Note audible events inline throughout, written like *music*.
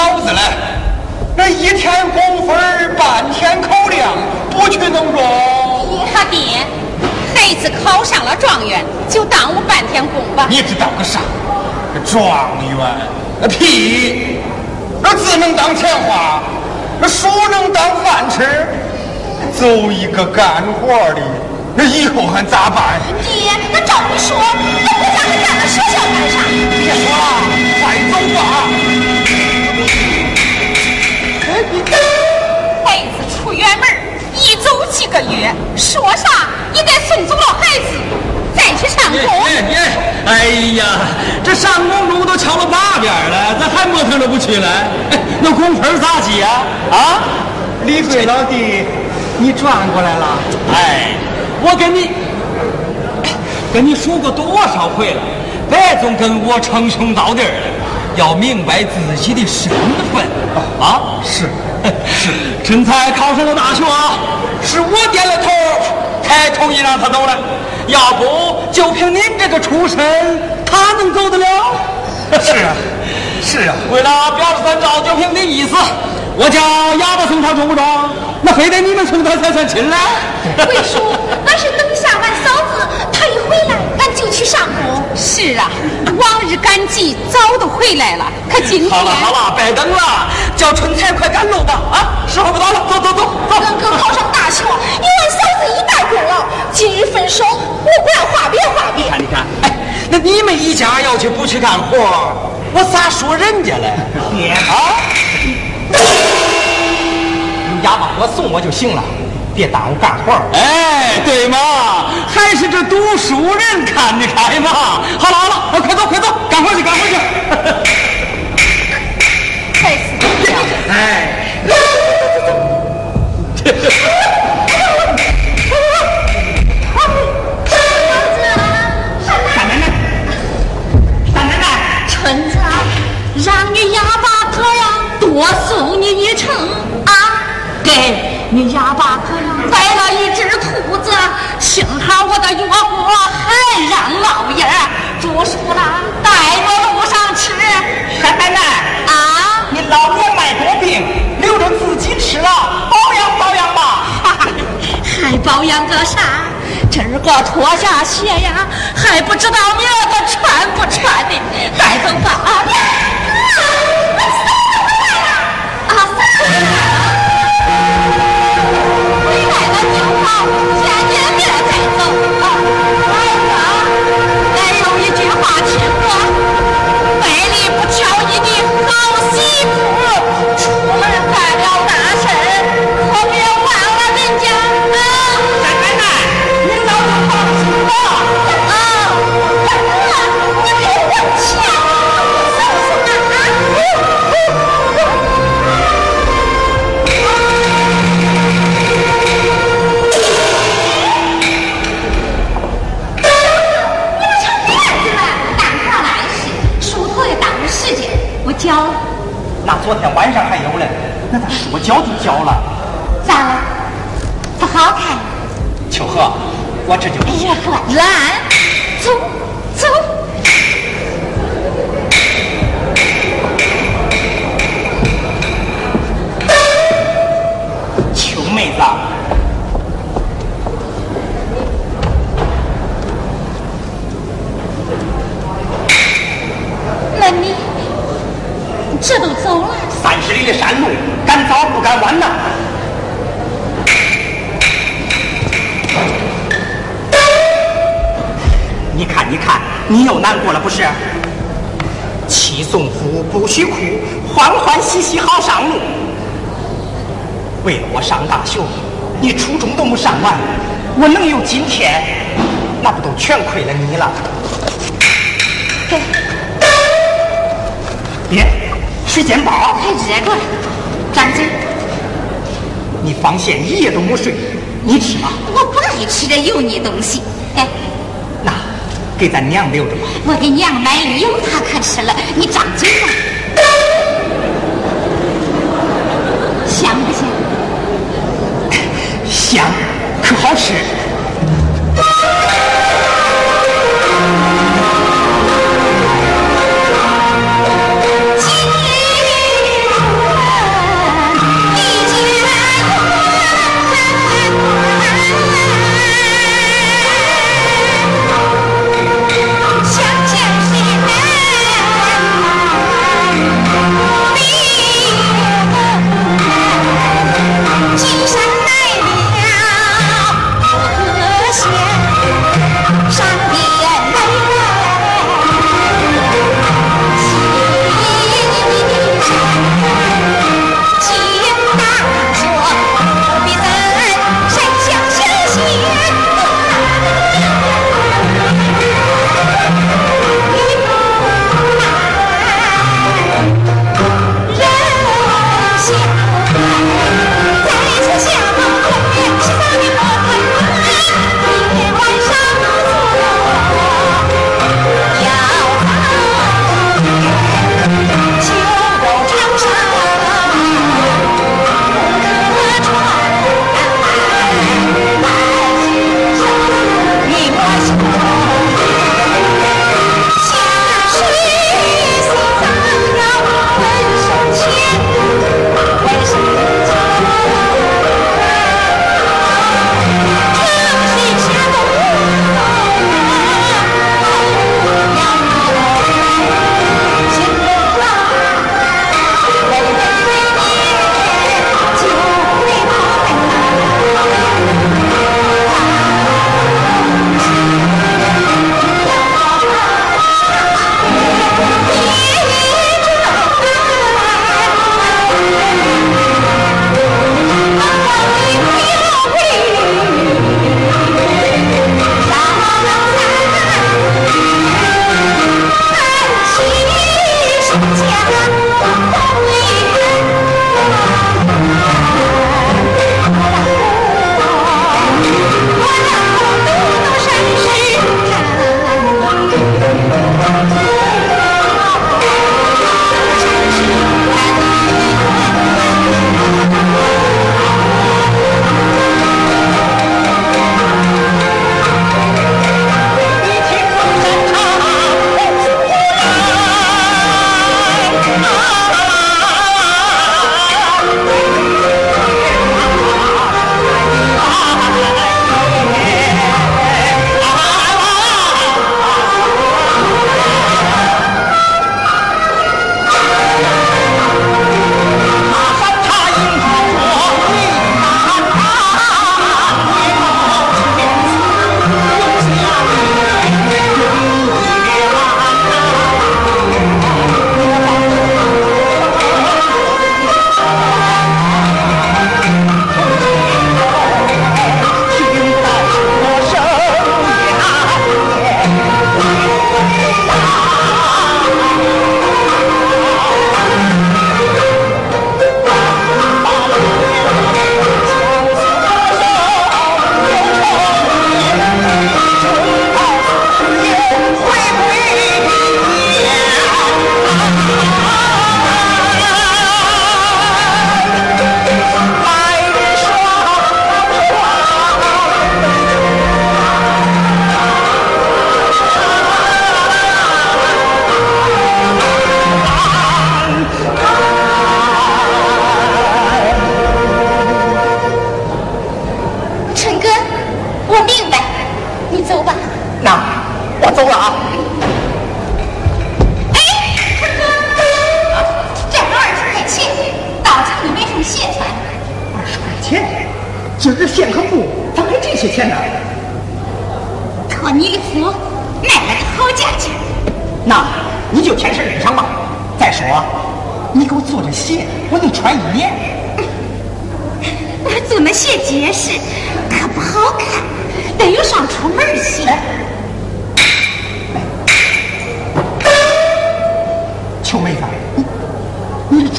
送有你嫂子嘞，那一天工分半天口粮，不去能中？他爹，孩子考上了状元，就耽误半天工吧。你知道个啥？状元？那屁！那字能当钱花，那书能当饭吃。走一个干活的，那以后还咋办？爹，那照你说，那我家还干到学校干啥？别说了，快走吧。孩子出远门，一走几个月，说啥也得送走了孩子，再去上工。哎呀，这上工路都敲了八遍了，咋还磨蹭着不去了？那工分咋计啊？啊，李贵老弟。你转过来了，哎，我跟你跟你说过多少回了，别总跟我称兄道弟的，要明白自己的身份啊！是 *laughs* 是，陈才考上了大学，是我点了头才同意让他走的，要不就凭您这个出身，他能走得了？*laughs* 是啊，是啊，为了表示三照，就凭你意思。我叫哑巴送他中不中？那非得你们送他才算亲嘞？魏叔，那是等去上工。是啊，往日赶集早都回来了，可今天……好了好了，别等了，叫春彩快赶路吧！啊，时候不早了，走走走走。跟哥考上大学，有俺嫂子一代功劳。今日分手，我管话别话别。你看你看，哎，那你们一家要去不去干活，我咋说人家嘞？你啊！你哑巴哥送我就行了，别耽误干活。哎，对嘛，还是这读书人看得开嘛。好了好了，快走快走，干活去干活去。还是这样。哎。我脱下鞋呀，还不知道明儿个穿不穿的。带走吧你又难过了不是？妻送夫不许哭，欢欢喜喜好上路。为了我上大学，你初中都没上完，我能有今天，那不都全亏了你了？别，水煎包，还热着，张嘴。你放线一夜都没睡，你吃吧。我不爱吃这油腻东西。给咱娘留着吧。我给娘买的油，她可吃了。你张嘴吧，香不香？香，可好吃？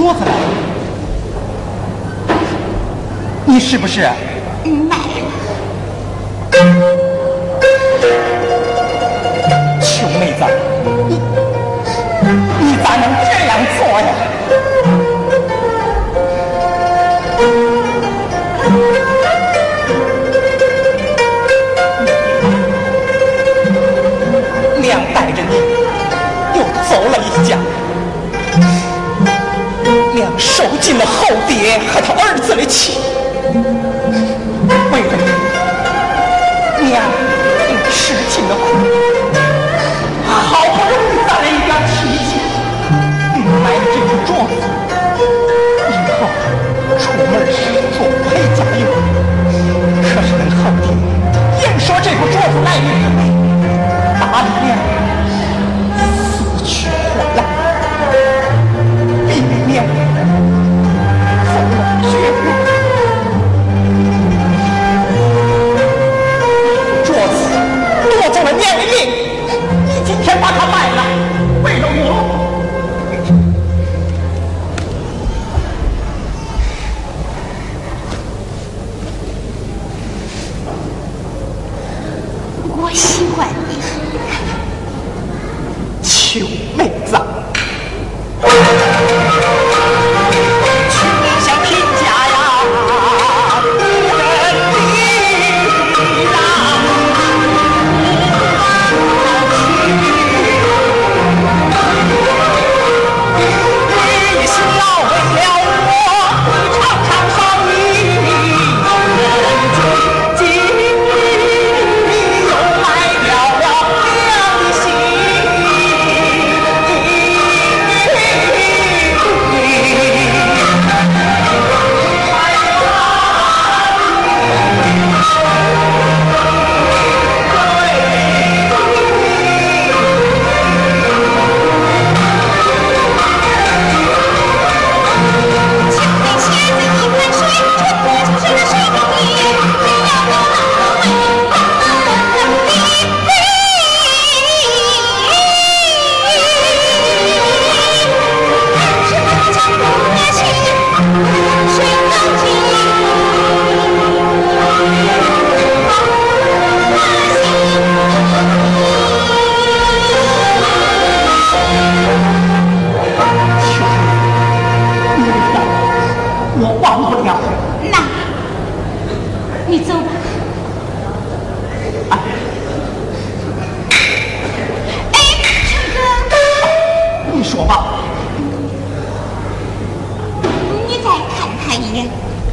桌子来。你是不是？奶奶。穷妹子，你。受尽了后爹和他儿子的气。为了你，娘也吃尽了苦。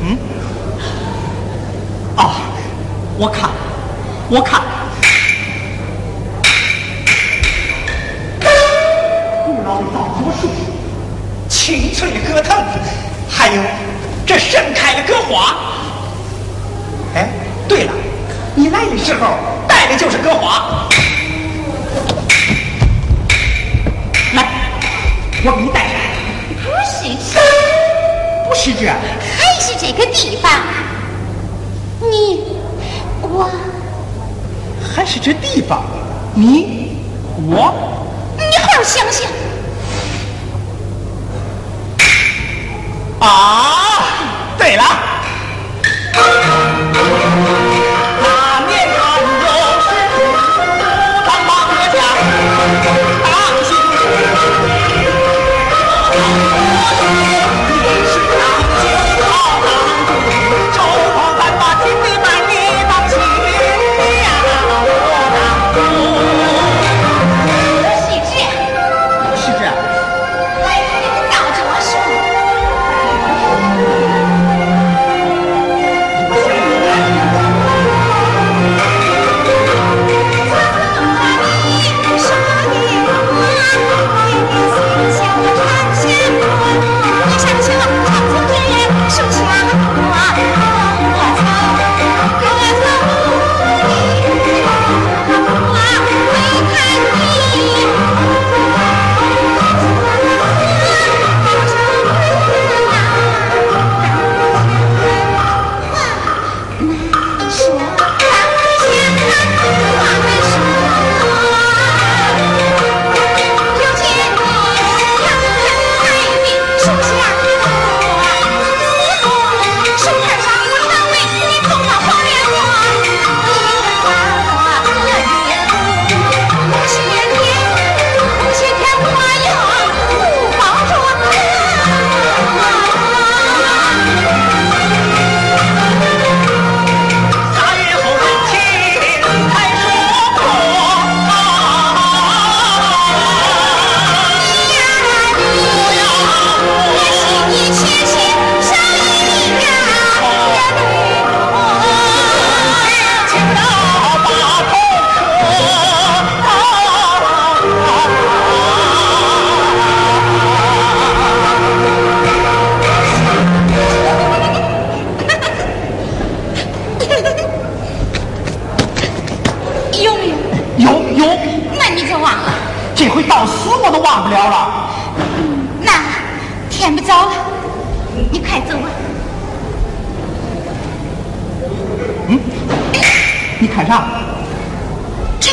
嗯？哦，我看，我看，古老的枣树，青翠的葛藤，还有这盛开的葛花。哎，对了，你来的时候带的就是葛花。来，我给你带。是这，还是这个地方？你我，还是这地方？你我，你好好想想。啊，对了，那年端午时节，武当山下，当心。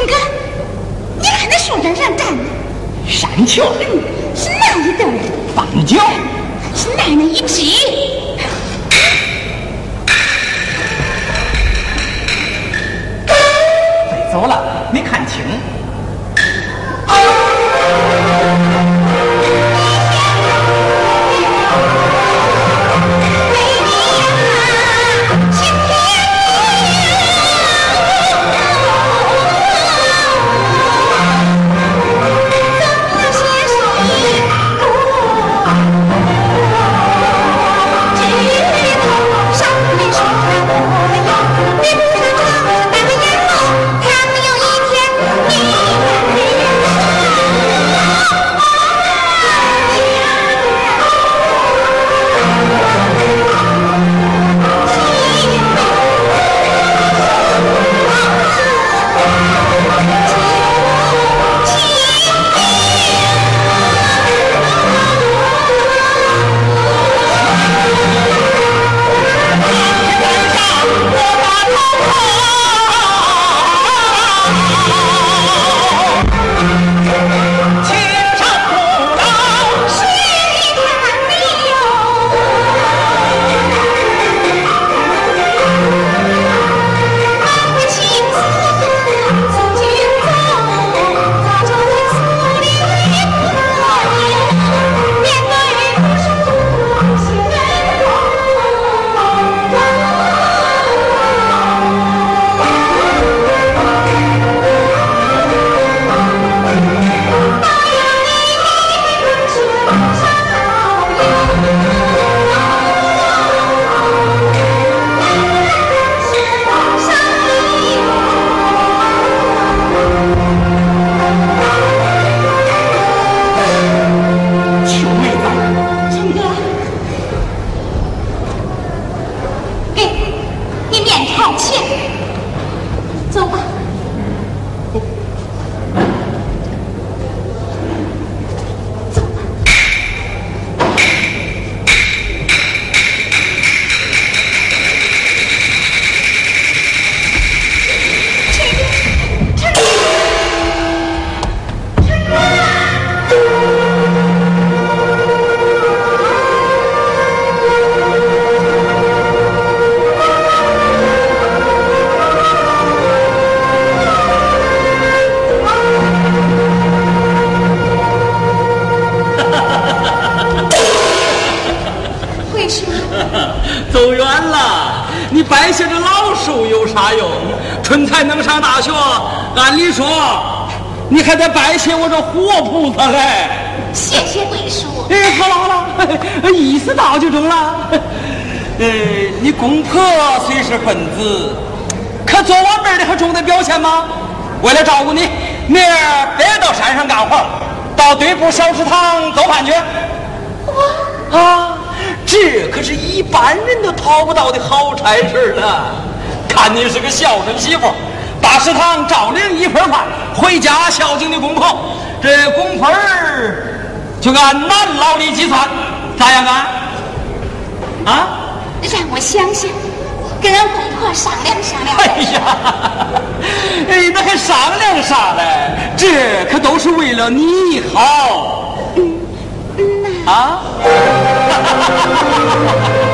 陈哥，你看那树墩上站的山雀，嗯，是哪一对儿？斑鸠，是哪那一只？飞走了，没看清。还得拜谢我这活菩萨来。谢谢贵叔。哎，好了好了，意思到就中了。呃，你公婆虽是分子，可做我妹的还中得表现吗？为了照顾你，明儿别到山上干活，到对部小食堂做饭去。我啊，这可是一般人都讨不到的好差事了。看你是个孝顺媳妇。大食堂照领一份饭，回家孝敬你公婆，这工分儿就按男劳力计算，咋样啊？啊？让我想想，跟俺公婆商量商量。哎呀，*laughs* 哎，那还商量啥嘞？这可都是为了你好。嗯嗯啊？*laughs*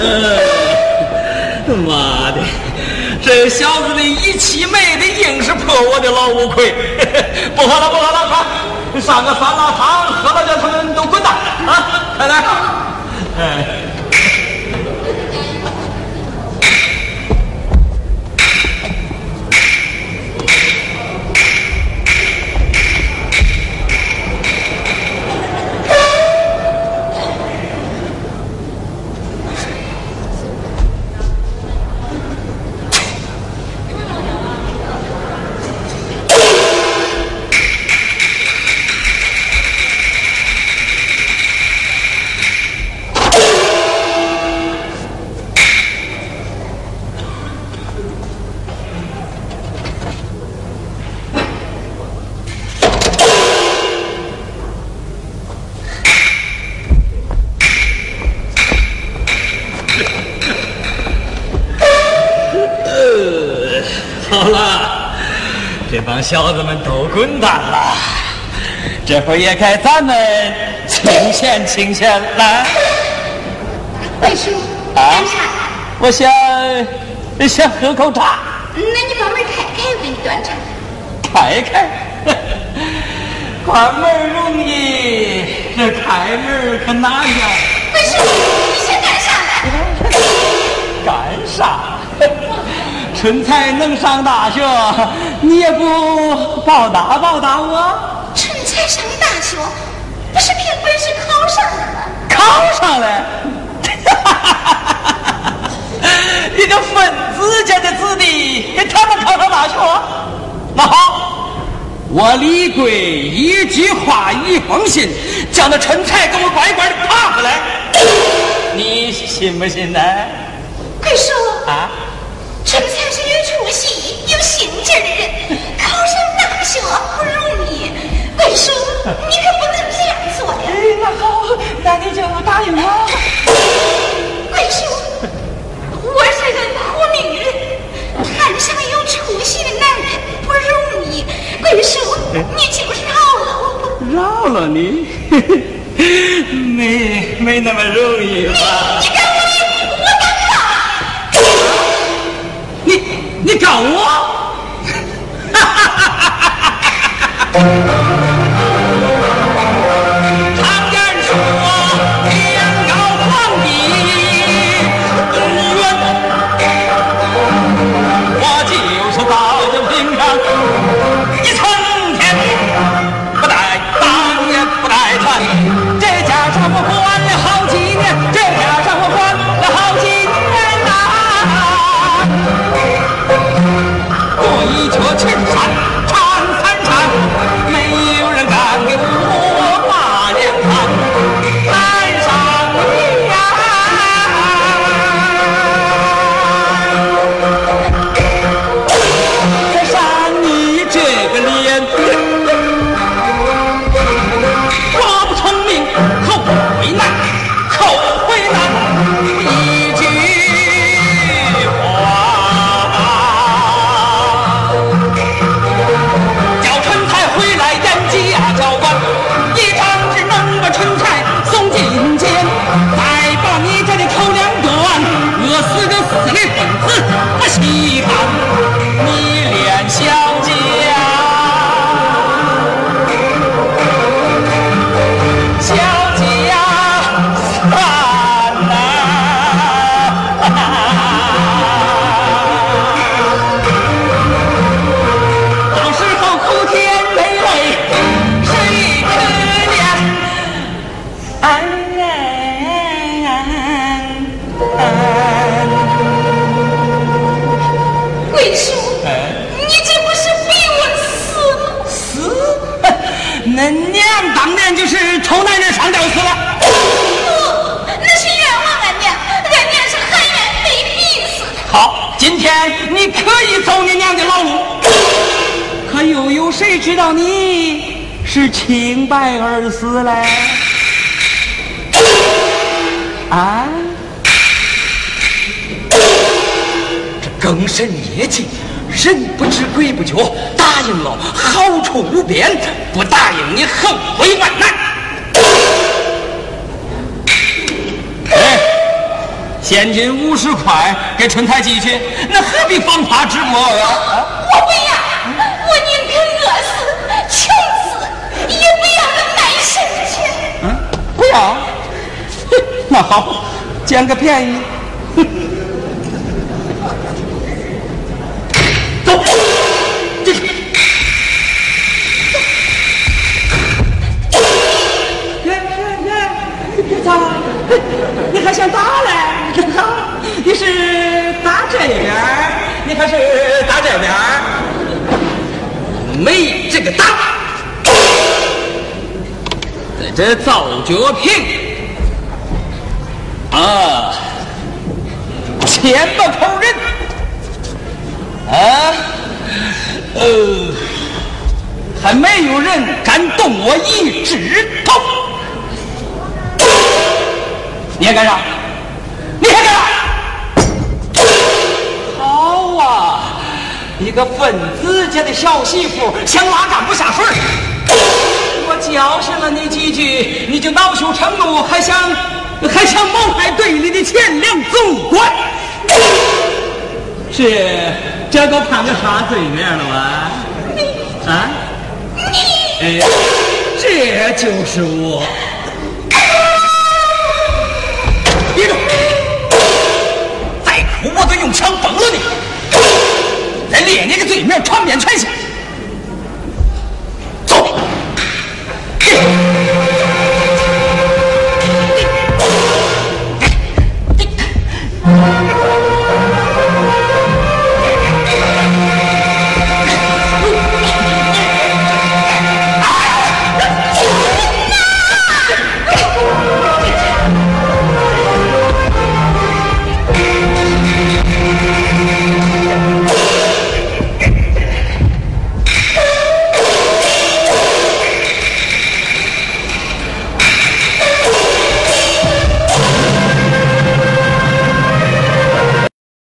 *laughs* 妈的，这小子的一气没的，硬是破我的老五魁。*laughs* 不喝了，不喝了，快上个酸辣汤，喝了叫他们都滚蛋啊！快来！哎。好了，这帮小子们都滚蛋了，这会儿也该咱们清闲清闲了。贵叔，啊干啥？我想想喝口茶，那你把门开开，我给你端茶。开开。关门容易，这开门可难呀。贵叔，你先干啥来？*laughs* 干啥？*laughs* 春才能上大学，你也不报答报答我？春才上大学，不是凭本事考上的吗？考上了。一个分子家的子弟，给他们考上大学？那好，我李贵一句话一封信，叫那春才给我乖乖的爬回来，你信不信呢？贵叔，*laughs* 没没那么容易啊！你你敢我，我敢打！你你告我？哈哈哈哈哈哈！甚业绩，人不知鬼不觉，答应了好处无边，不答应你后悔万难。哎，现金五十块给春台寄去，那何必放他直播啊？我不要，我宁可饿死、穷死，也不要那卖身钱。嗯，不要。*laughs* 那好，捡个便宜。*laughs* 你还想打嘞？你打？你是打这边，你还是打这边？没这个打。在这造脚瓶啊，千把口人。啊，呃，还没有人。敢动我一指头。你还干啥？你还干啥？好啊，一个分子家的小媳妇想拉杆不下水我教训了你几句，你就恼羞成怒，还想还想谋害队里的钱粮总管？是这都判个啥罪名了吧？啊？哎，这就是我。你咧个嘴面儿长扁踹去揍